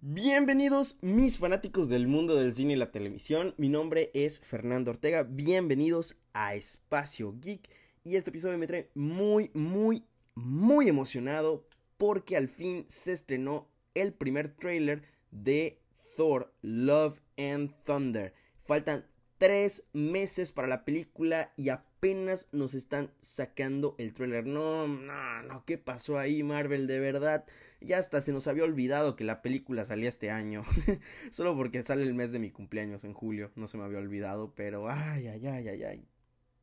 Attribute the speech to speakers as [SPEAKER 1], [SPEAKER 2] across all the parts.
[SPEAKER 1] Bienvenidos mis fanáticos del mundo del cine y la televisión, mi nombre es Fernando Ortega, bienvenidos a Espacio Geek. Y este episodio me trae muy, muy, muy emocionado porque al fin se estrenó el primer tráiler de Thor, Love and Thunder. Faltan tres meses para la película y apenas nos están sacando el tráiler. No, no, no, ¿qué pasó ahí Marvel? De verdad, ya hasta se nos había olvidado que la película salía este año. Solo porque sale el mes de mi cumpleaños en julio, no se me había olvidado, pero ay, ay, ay, ay, ay.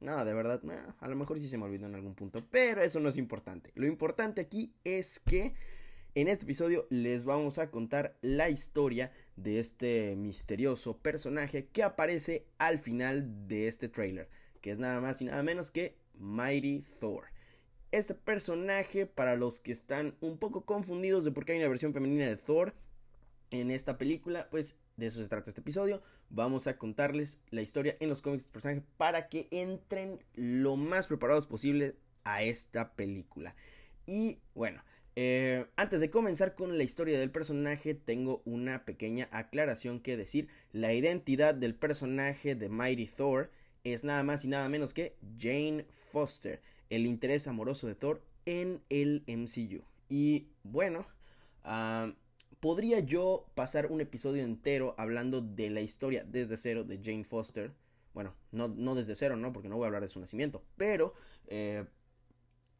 [SPEAKER 1] No, de verdad, a lo mejor sí se me olvidó en algún punto, pero eso no es importante. Lo importante aquí es que en este episodio les vamos a contar la historia de este misterioso personaje que aparece al final de este trailer, que es nada más y nada menos que Mighty Thor. Este personaje, para los que están un poco confundidos de por qué hay una versión femenina de Thor en esta película, pues de eso se trata este episodio. Vamos a contarles la historia en los cómics del personaje para que entren lo más preparados posible a esta película. Y bueno, eh, antes de comenzar con la historia del personaje, tengo una pequeña aclaración que decir. La identidad del personaje de Mighty Thor es nada más y nada menos que Jane Foster, el interés amoroso de Thor en el MCU. Y bueno, uh, podría yo pasar un episodio entero hablando de la historia desde cero de Jane Foster. Bueno, no, no desde cero, ¿no? Porque no voy a hablar de su nacimiento. Pero eh,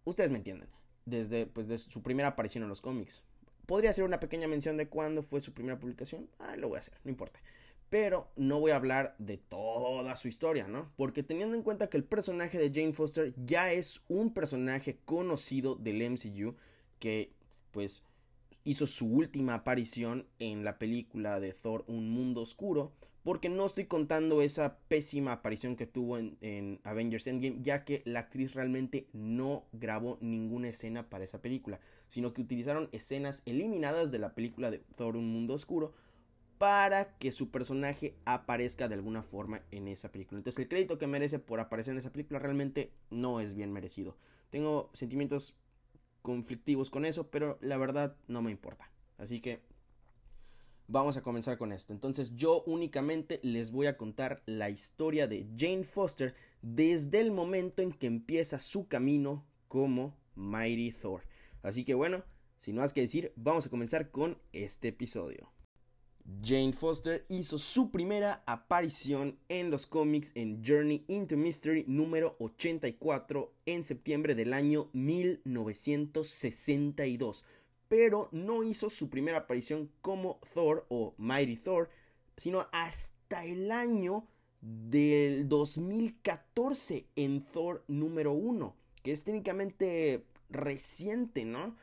[SPEAKER 1] ustedes me entienden. Desde pues, de su primera aparición en los cómics. ¿Podría hacer una pequeña mención de cuándo fue su primera publicación? Ah, lo voy a hacer, no importa. Pero no voy a hablar de toda su historia, ¿no? Porque teniendo en cuenta que el personaje de Jane Foster ya es un personaje conocido del MCU que pues hizo su última aparición en la película de Thor Un Mundo Oscuro, porque no estoy contando esa pésima aparición que tuvo en, Avengers Endgame, ya que la actriz realmente no grabó ninguna escena para esa película, sino que utilizaron escenas eliminadas de la película de Thor Un Mundo Oscuro para que su personaje aparezca de alguna forma en esa película. Entonces el crédito que merece por aparecer en esa película realmente no es bien merecido. Tengo sentimientos conflictivos con eso, pero la verdad no me importa. Así que vamos a comenzar con esto. Entonces yo únicamente les voy a contar la historia de Jane Foster desde el momento en que empieza su camino como Mighty Thor. Así que bueno, sin más que decir, vamos a comenzar con este episodio. Jane Foster hizo su primera aparición en los cómics en Journey into Mystery número 84 en septiembre del año 1962, pero no hizo su primera aparición como Thor o Mighty Thor, sino hasta el año del 2014 en Thor número 1, que es técnicamente reciente, ¿no?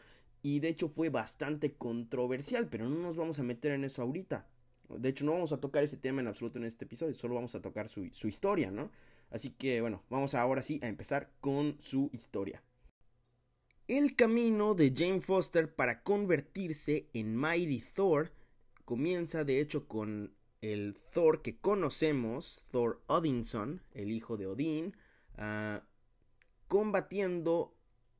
[SPEAKER 1] Y de hecho fue bastante controversial, pero no nos vamos a meter en eso ahorita. De hecho, no vamos a tocar ese tema en absoluto en este episodio, solo vamos a tocar su, su historia, ¿no? Así que bueno, vamos ahora sí a empezar con su historia. El camino de Jane Foster para convertirse en Mighty Thor comienza de hecho con el Thor que conocemos, Thor Odinson, el hijo de Odín, uh, combatiendo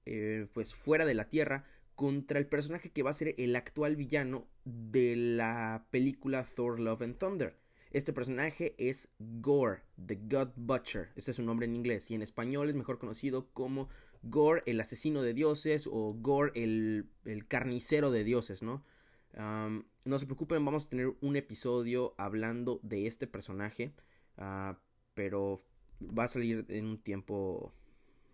[SPEAKER 1] eh, pues fuera de la Tierra contra el personaje que va a ser el actual villano de la película Thor Love and Thunder. Este personaje es Gore, The God Butcher, ese es su nombre en inglés, y en español es mejor conocido como Gore, el asesino de dioses, o Gore, el, carnicero de dioses, ¿no? no se preocupen, vamos a tener un episodio hablando de este personaje, ah, pero va a salir en un tiempo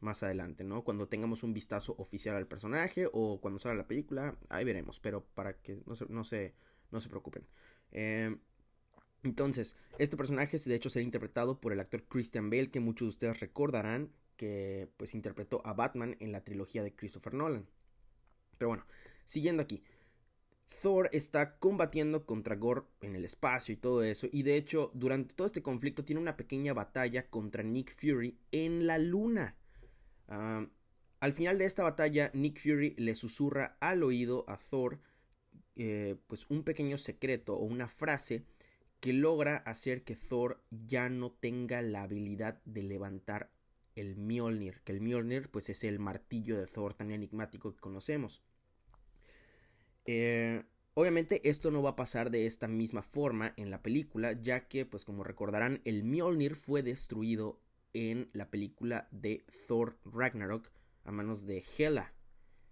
[SPEAKER 1] más adelante, ¿no? Cuando tengamos un vistazo oficial al personaje o cuando salga la película, ahí veremos, pero para que no se, no se, no se preocupen. Em, entonces, este personaje de hecho será interpretado por el actor Christian Bale, que muchos de ustedes recordarán que pues interpretó a Batman en la trilogía de Christopher Nolan. Pero bueno, siguiendo aquí. Thor está combatiendo contra Gore en el espacio y todo eso. Y de hecho, durante todo este conflicto tiene una pequeña batalla contra Nick Fury en la luna al final de esta batalla, Nick Fury le susurra al oído a Thor eh, pues un pequeño secreto o una frase que logra hacer que Thor ya no tenga la habilidad de levantar el Mjolnir, que el Mjolnir pues es el martillo de Thor tan enigmático que conocemos. Eh, Obviamente esto no va a pasar de esta misma forma en la película, ya que, pues como recordarán, el Mjolnir fue destruido en la película de Thor Ragnarok a manos de Hela.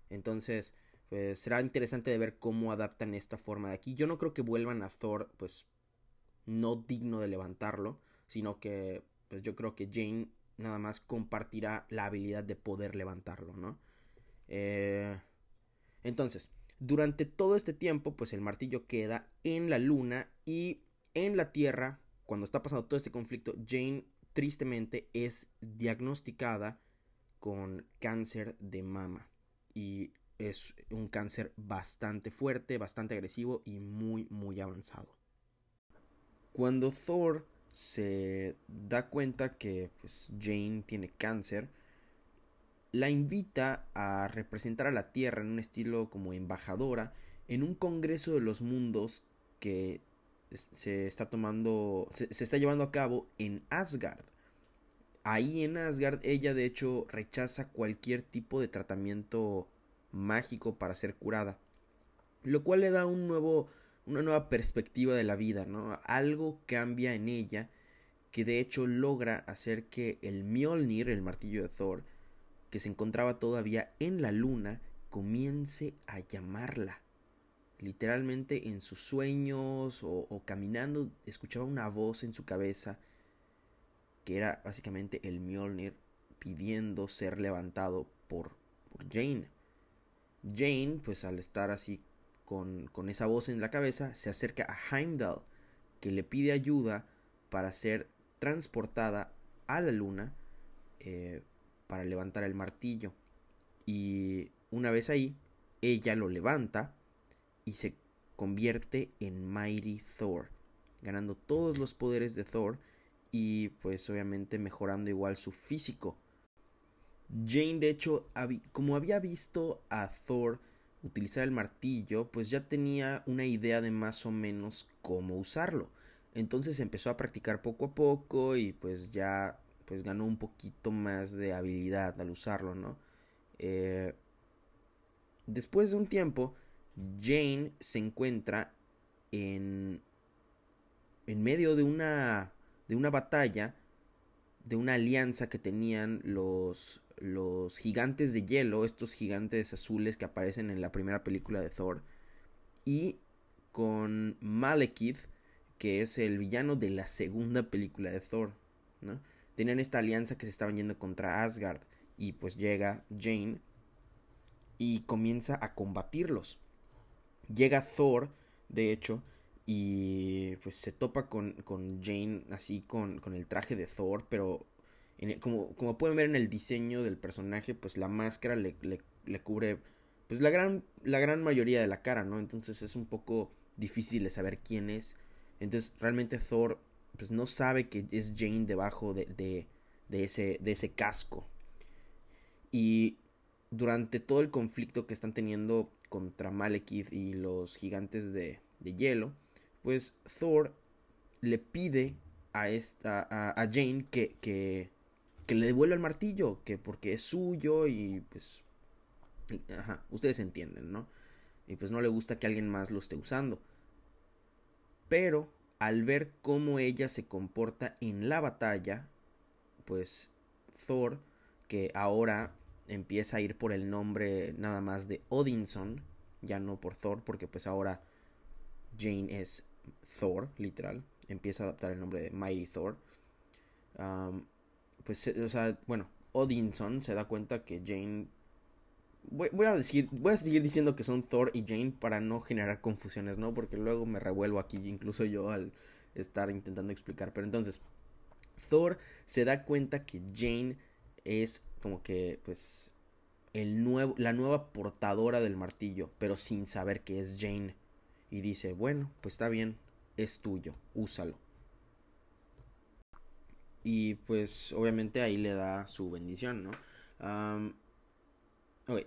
[SPEAKER 1] Entonces, pues será interesante de ver cómo adaptan esta forma de aquí. Yo no creo que vuelvan a Thor, pues, no digno de levantarlo, sino que, pues yo creo que Jane nada más compartirá la habilidad de poder levantarlo, ¿no? Eh, entonces, durante todo este tiempo, pues el martillo queda en la luna y en la Tierra, cuando está pasando todo este conflicto, Jane tristemente es diagnosticada con cáncer de mama. Y es un cáncer bastante fuerte, bastante agresivo y muy, muy avanzado. Cuando Thor se da cuenta que pues, Jane tiene cáncer, la invita a representar a la Tierra en un estilo como embajadora en un Congreso de los Mundos que se está tomando, se, está llevando a cabo en Asgard. Ahí en Asgard ella de hecho rechaza cualquier tipo de tratamiento mágico para ser curada, lo cual le da un nuevo, una nueva perspectiva de la vida, ¿no? Algo cambia en ella que de hecho logra hacer que el Mjolnir, el martillo de Thor, que se encontraba todavía en la luna, comience a llamarla. Literalmente en sus sueños o, caminando escuchaba una voz en su cabeza que era básicamente el Mjolnir pidiendo ser levantado por, por Jane. Jane, pues al estar así con, con, esa voz en la cabeza, se acerca a Heimdall, que le pide ayuda para ser transportada a la luna eh, para levantar el martillo. Y una vez ahí, ella lo levanta y se convierte en Mighty Thor, ganando todos los poderes de Thor y pues obviamente mejorando igual su físico. Jane de hecho, como había visto a Thor utilizar el martillo, pues ya tenía una idea de más o menos cómo usarlo. Entonces empezó a practicar poco a poco y pues ya pues ganó un poquito más de habilidad al usarlo, ¿no? Eh, después de un tiempo, Jane se encuentra en, en medio de una, de una batalla, de una alianza que tenían los, los gigantes de hielo, estos gigantes azules que aparecen en la primera película de Thor, y con Malekith, que es el villano de la segunda película de Thor, ¿no? tenían esta alianza que se estaban yendo contra Asgard y pues llega Jane y comienza a combatirlos. Llega Thor, de hecho, y pues se topa con, con Jane así con, con, el traje de Thor, pero como, como, pueden ver en el diseño del personaje, pues la máscara le, le, le, cubre pues la gran, la gran mayoría de la cara, ¿no? Entonces es un poco difícil de saber quién es. Entonces realmente Thor pues no sabe que es Jane debajo de, de, ese, de ese casco. Y durante todo el conflicto que están teniendo contra Malekith y los gigantes de, de hielo, pues Thor le pide a, esta, a, Jane que, que, le devuelva el martillo, que porque es suyo y pues... Ajá, ustedes entienden, ¿no? Y pues no le gusta que alguien más lo esté usando. Pero al ver cómo ella se comporta en la batalla, pues Thor, que ahora empieza a ir por el nombre nada más de Odinson, ya no por Thor, porque pues ahora Jane es Thor, literal, empieza a adaptar el nombre de Mighty Thor. pues, o sea, bueno, Odinson se da cuenta que Jane voy, a decir, voy a seguir diciendo que son Thor y Jane para no generar confusiones, ¿no? Porque luego me revuelvo aquí, incluso yo al estar intentando explicar. Pero entonces, Thor se da cuenta que Jane es como que, pues, el nuevo, la nueva portadora del martillo, pero sin saber que es Jane. Y dice, bueno, pues está bien, es tuyo, úsalo. Y pues obviamente ahí le da su bendición, ¿no?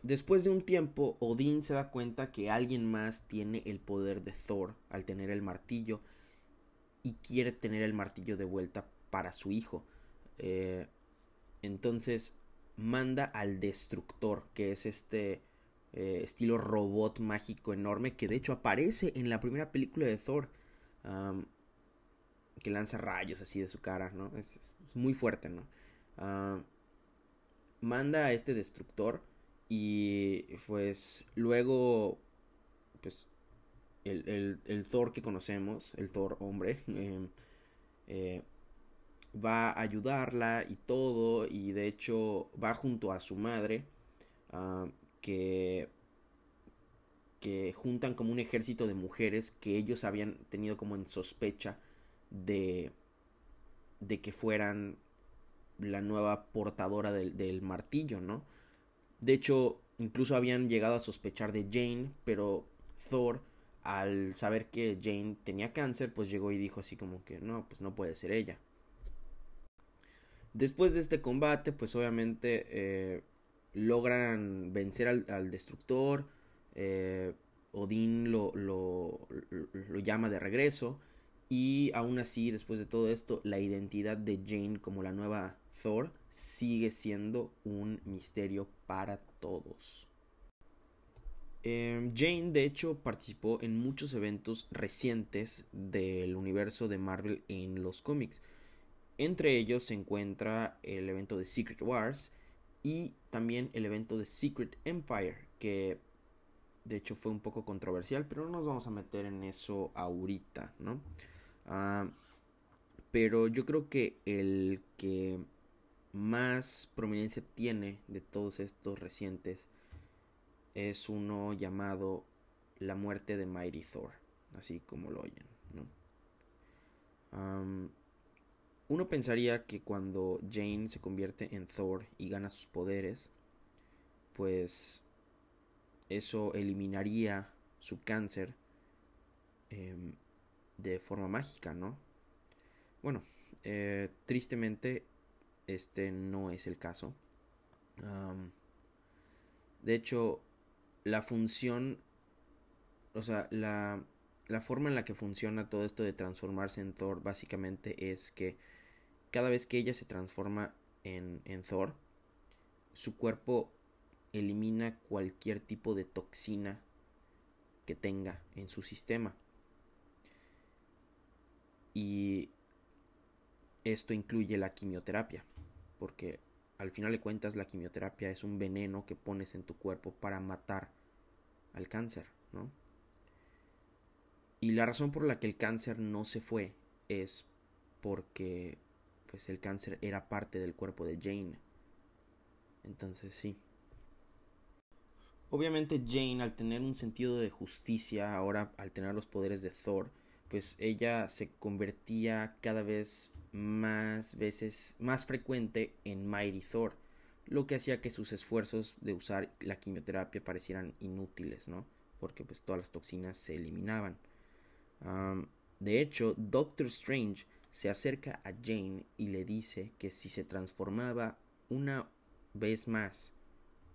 [SPEAKER 1] Después de un tiempo, Odín se da cuenta que alguien más tiene el poder de Thor al tener el martillo y quiere tener el martillo de vuelta para su hijo. Eh, entonces manda al destructor, que es este eh, estilo robot mágico enorme que de hecho aparece en la primera película de Thor. que lanza rayos así de su cara, ¿no? Es, muy fuerte, ¿no? manda a este destructor y pues luego, pues el, el, Thor que conocemos, el Thor hombre, em, eh, va a ayudarla y todo, y de hecho va junto a su madre, ah, que, que juntan como un ejército de mujeres que ellos habían tenido como en sospecha de, de que fueran la nueva portadora del, del martillo, ¿no? De hecho, incluso habían llegado a sospechar de Jane, pero Thor al saber que Jane tenía cáncer, pues llegó y dijo así como que no, pues no puede ser ella. Después de este combate, pues obviamente eh, logran vencer al, destructor. Eh, Odín lo, llama de regreso. Y aún así, después de todo esto, la identidad de Jane como la nueva Thor sigue siendo un misterio para todos. Em, Jane, de hecho, participó en muchos eventos recientes del universo de Marvel en los cómics. Entre ellos se encuentra el evento de Secret Wars y también el evento de Secret Empire, que de hecho fue un poco controversial, pero no nos vamos a meter en eso ahorita, ¿no? Ah, pero yo creo que el que más prominencia tiene de todos estos recientes es uno llamado La muerte de Mighty Thor, así como lo oyen. ¿no? Uno pensaría que cuando Jane se convierte en Thor y gana sus poderes, pues eso eliminaría su cáncer em, de forma mágica, ¿no? Bueno, eh, tristemente este no es el caso. de hecho, la función, o sea, la, la forma en la que funciona todo esto de transformarse en Thor básicamente es que cada vez que ella se transforma en, en Thor, su cuerpo elimina cualquier tipo de toxina que tenga en su sistema. Y esto incluye la quimioterapia, porque al final de cuentas la quimioterapia es un veneno que pones en tu cuerpo para matar al cáncer, ¿no? Y la razón por la que el cáncer no se fue es porque pues el cáncer era parte del cuerpo de Jane. Entonces sí. Obviamente Jane al tener un sentido de justicia, ahora al tener los poderes de Thor, pues ella se convertía cada vez más veces, más frecuente en Mighty Thor, lo que hacía que sus esfuerzos de usar la quimioterapia parecieran inútiles, ¿no? Porque pues todas las toxinas se eliminaban. de hecho, Doctor Strange se acerca a Jane y le dice que si se transformaba una vez más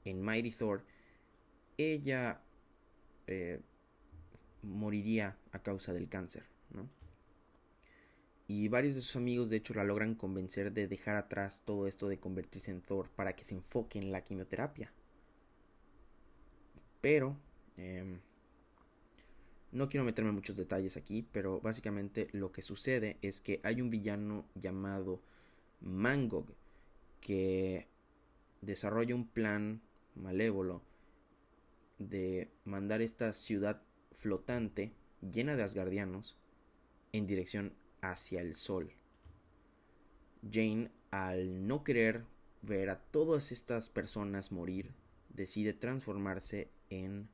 [SPEAKER 1] en Mighty Thor, ella eh, moriría a causa del cáncer. Y varios de sus amigos de hecho la logran convencer de dejar atrás todo esto de convertirse en Thor para que se enfoque en la quimioterapia. Pero... Em, no quiero meterme en muchos detalles aquí, pero básicamente lo que sucede es que hay un villano llamado Mangog que desarrolla un plan malévolo de mandar esta ciudad flotante llena de asgardianos en dirección hacia el sol. Jane, al no querer ver a todas estas personas morir, decide transformarse en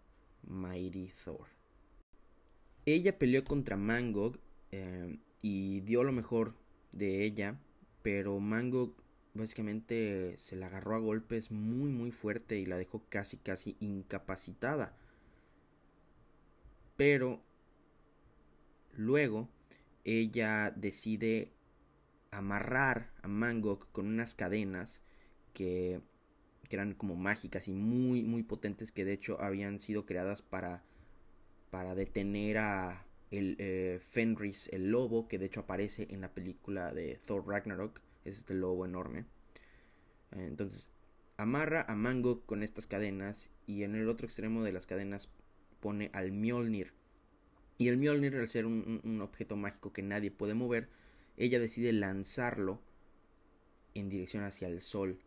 [SPEAKER 1] Mighty Thor. Ella peleó contra Mangog eh, y dio lo mejor de ella, pero Mangog básicamente se la agarró a golpes muy muy fuerte y la dejó casi casi incapacitada. Pero luego ella decide amarrar a Mangok con unas cadenas que, que, eran como mágicas y muy muy potentes que de hecho habían sido creadas para para detener a el eh, Fenris el lobo que de hecho aparece en la película de Thor Ragnarok es este lobo enorme entonces amarra a Mango con estas cadenas y en el otro extremo de las cadenas pone al Mjolnir. Y el Mjolnir, al ser un, objeto mágico que nadie puede mover, ella decide lanzarlo en dirección hacia el sol.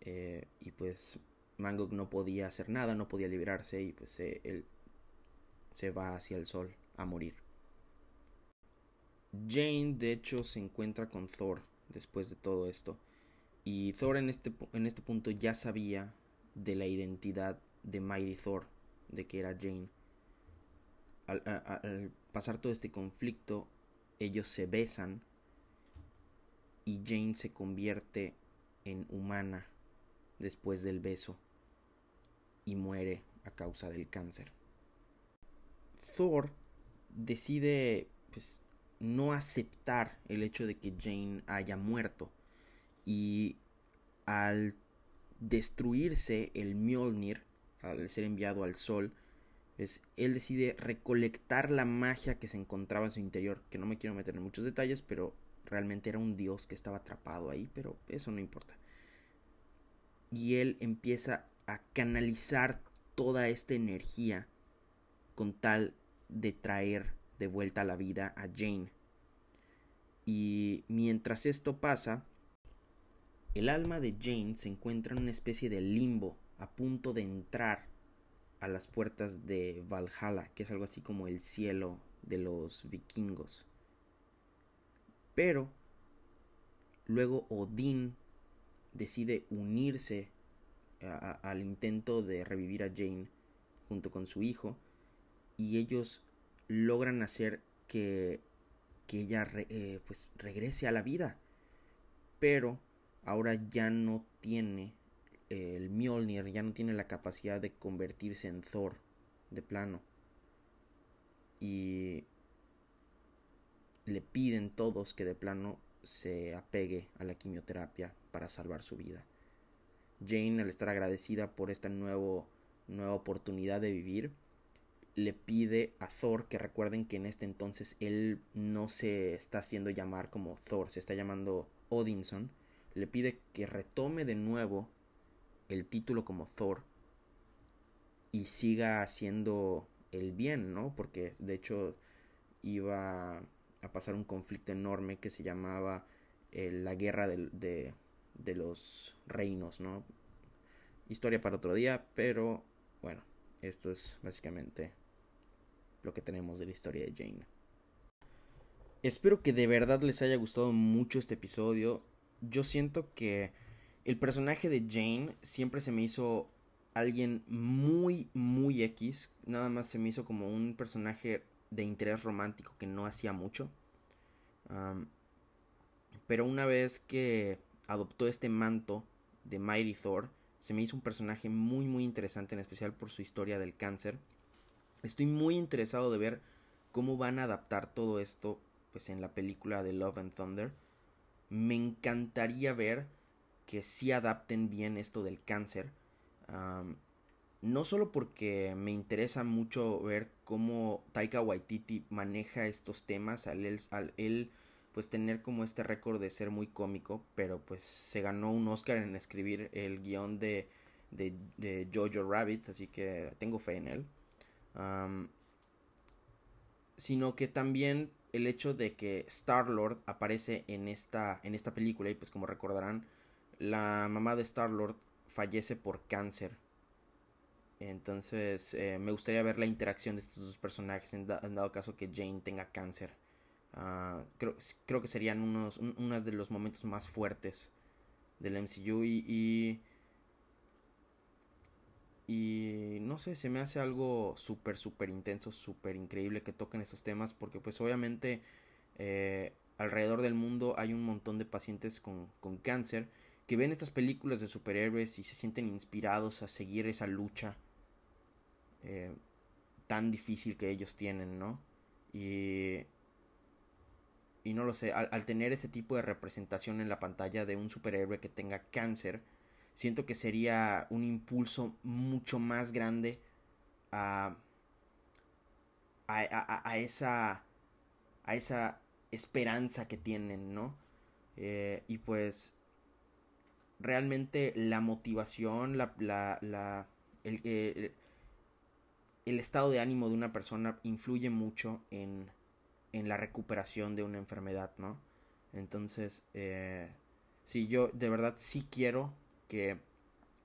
[SPEAKER 1] Eh, y pues Mangok no podía hacer nada, no podía liberarse y pues eh, él se va hacia el sol a morir. Jane de hecho se encuentra con Thor después de todo esto y Thor en este, en este punto ya sabía de la identidad de Mighty Thor, de que era Jane. Al, al pasar todo este conflicto, ellos se besan y Jane se convierte en humana después del beso y muere a causa del cáncer. Thor decide pues no aceptar el hecho de que Jane haya muerto y al destruirse el Mjolnir, al ser enviado al sol, pues, él decide recolectar la magia que se encontraba en su interior, que no me quiero meter en muchos detalles, pero realmente era un dios que estaba atrapado ahí, pero eso no importa. Y él empieza a canalizar toda esta energía con tal de traer de vuelta a la vida a Jane. Y mientras esto pasa, el alma de Jane se encuentra en una especie de limbo a punto de entrar a las puertas de Valhalla, que es algo así como el cielo de los vikingos. Pero luego Odín decide unirse al intento de revivir a Jane junto con su hijo y ellos logran hacer que, que ella eh, pues regrese a la vida pero ahora ya no tiene el Mjolnir ya no tiene la capacidad de convertirse en Thor de plano y le piden todos que de plano se apegue a la quimioterapia para salvar su vida. Jane, al estar agradecida por esta nuevo, nueva oportunidad de vivir, le pide a Thor que recuerden que en este entonces él no se está haciendo llamar como Thor, se está llamando Odinson. Le pide que retome de nuevo el título como Thor y siga haciendo el bien, ¿no? Porque de hecho iba a pasar un conflicto enorme que se llamaba eh, la guerra de, de los reinos, ¿no? Historia para otro día, pero bueno, esto es básicamente lo que tenemos de la historia de Jane. Espero que de verdad les haya gustado mucho este episodio. Yo siento que el personaje de Jane siempre se me hizo alguien muy, muy X. Nada más se me hizo como un personaje de interés romántico que no hacía mucho. pero una vez que adoptó este manto de Mighty Thor, se me hizo un personaje muy muy interesante, en especial por su historia del cáncer. Estoy muy interesado de ver cómo van a adaptar todo esto pues en la película de Love and Thunder. Me encantaría ver que sí adapten bien esto del cáncer. no solo porque me interesa mucho ver cómo Taika Waititi maneja estos temas al él pues tener como este récord de ser muy cómico, pero pues se ganó un Oscar en escribir el guion de, de, Jojo Rabbit, así que tengo fe en él. Sino que también el hecho de que Star Lord aparece en esta, en esta película, y pues como recordarán, la mamá de Star Lord fallece por cáncer. Entonces eh, me gustaría ver la interacción de estos dos personajes en dado caso que Jane tenga cáncer. Ah, creo, creo, que serían unos, de los momentos más fuertes del MCU y, no sé, se me hace algo súper, súper intenso, súper increíble que toquen esos temas porque pues obviamente eh, alrededor del mundo hay un montón de pacientes con, con cáncer que ven estas películas de superhéroes y se sienten inspirados a seguir esa lucha eh, tan difícil que ellos tienen, ¿no? Y y no lo sé, al, tener ese tipo de representación en la pantalla de un superhéroe que tenga cáncer, siento que sería un impulso mucho más grande a, a, esa a esa esperanza que tienen, ¿no? Eh, y pues realmente la motivación, la, la, la el, eh, el, estado de ánimo de una persona influye mucho en, en la recuperación de una enfermedad, ¿no? Entonces, eh, sí, yo de verdad sí quiero que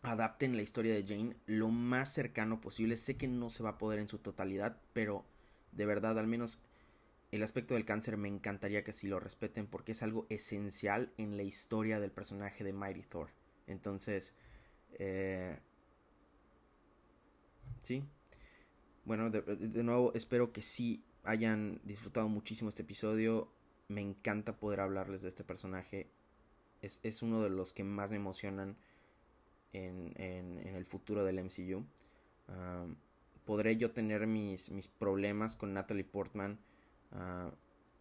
[SPEAKER 1] adapten la historia de Jane lo más cercano posible. Sé que no se va a poder en su totalidad, pero de verdad, al menos el aspecto del cáncer me encantaría que así lo respeten porque es algo esencial en la historia del personaje de Mighty Thor. Entonces, eh, sí. Bueno, de, de, nuevo espero que sí hayan disfrutado muchísimo este episodio. Me encanta poder hablarles de este personaje. Es, es uno de los que más me emocionan en, en, el futuro del MCU. Um, podré yo tener mis, mis problemas con Natalie Portman Uh,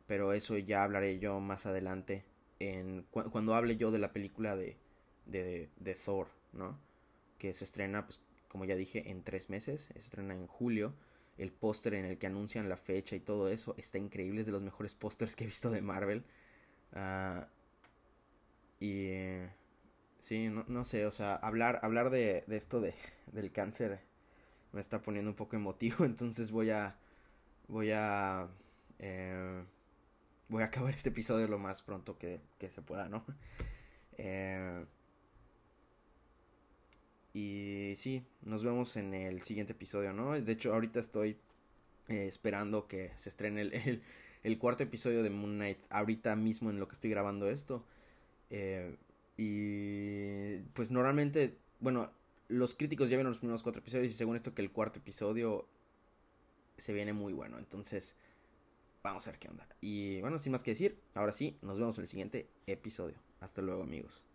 [SPEAKER 1] pero eso ya hablaré yo más adelante en cu cuando hable yo de la película de, de, de, Thor, ¿no? Que se estrena, pues, como ya dije, en tres meses. Se estrena en julio. El póster en el que anuncian la fecha y todo eso está increíble. Es de los mejores pósters que he visto de Marvel. Uh, y... Eh, sí, no, no, sé, o sea, hablar, hablar de, de esto de, del cáncer me está poniendo un poco emotivo. Entonces voy a... Voy a eh, voy a acabar este episodio lo más pronto que, que se pueda, ¿no? Eh, y sí, nos vemos en el siguiente episodio, ¿no? De hecho, ahorita estoy eh, esperando que se estrene el, el, el, cuarto episodio de Moon Knight, ahorita mismo en lo que estoy grabando esto. Eh, y pues normalmente, bueno, los críticos ya vieron los primeros cuatro episodios y según esto que el cuarto episodio se viene muy bueno, entonces vamos a ver qué onda. Y bueno, sin más que decir, ahora sí, nos vemos en el siguiente episodio. Hasta luego amigos.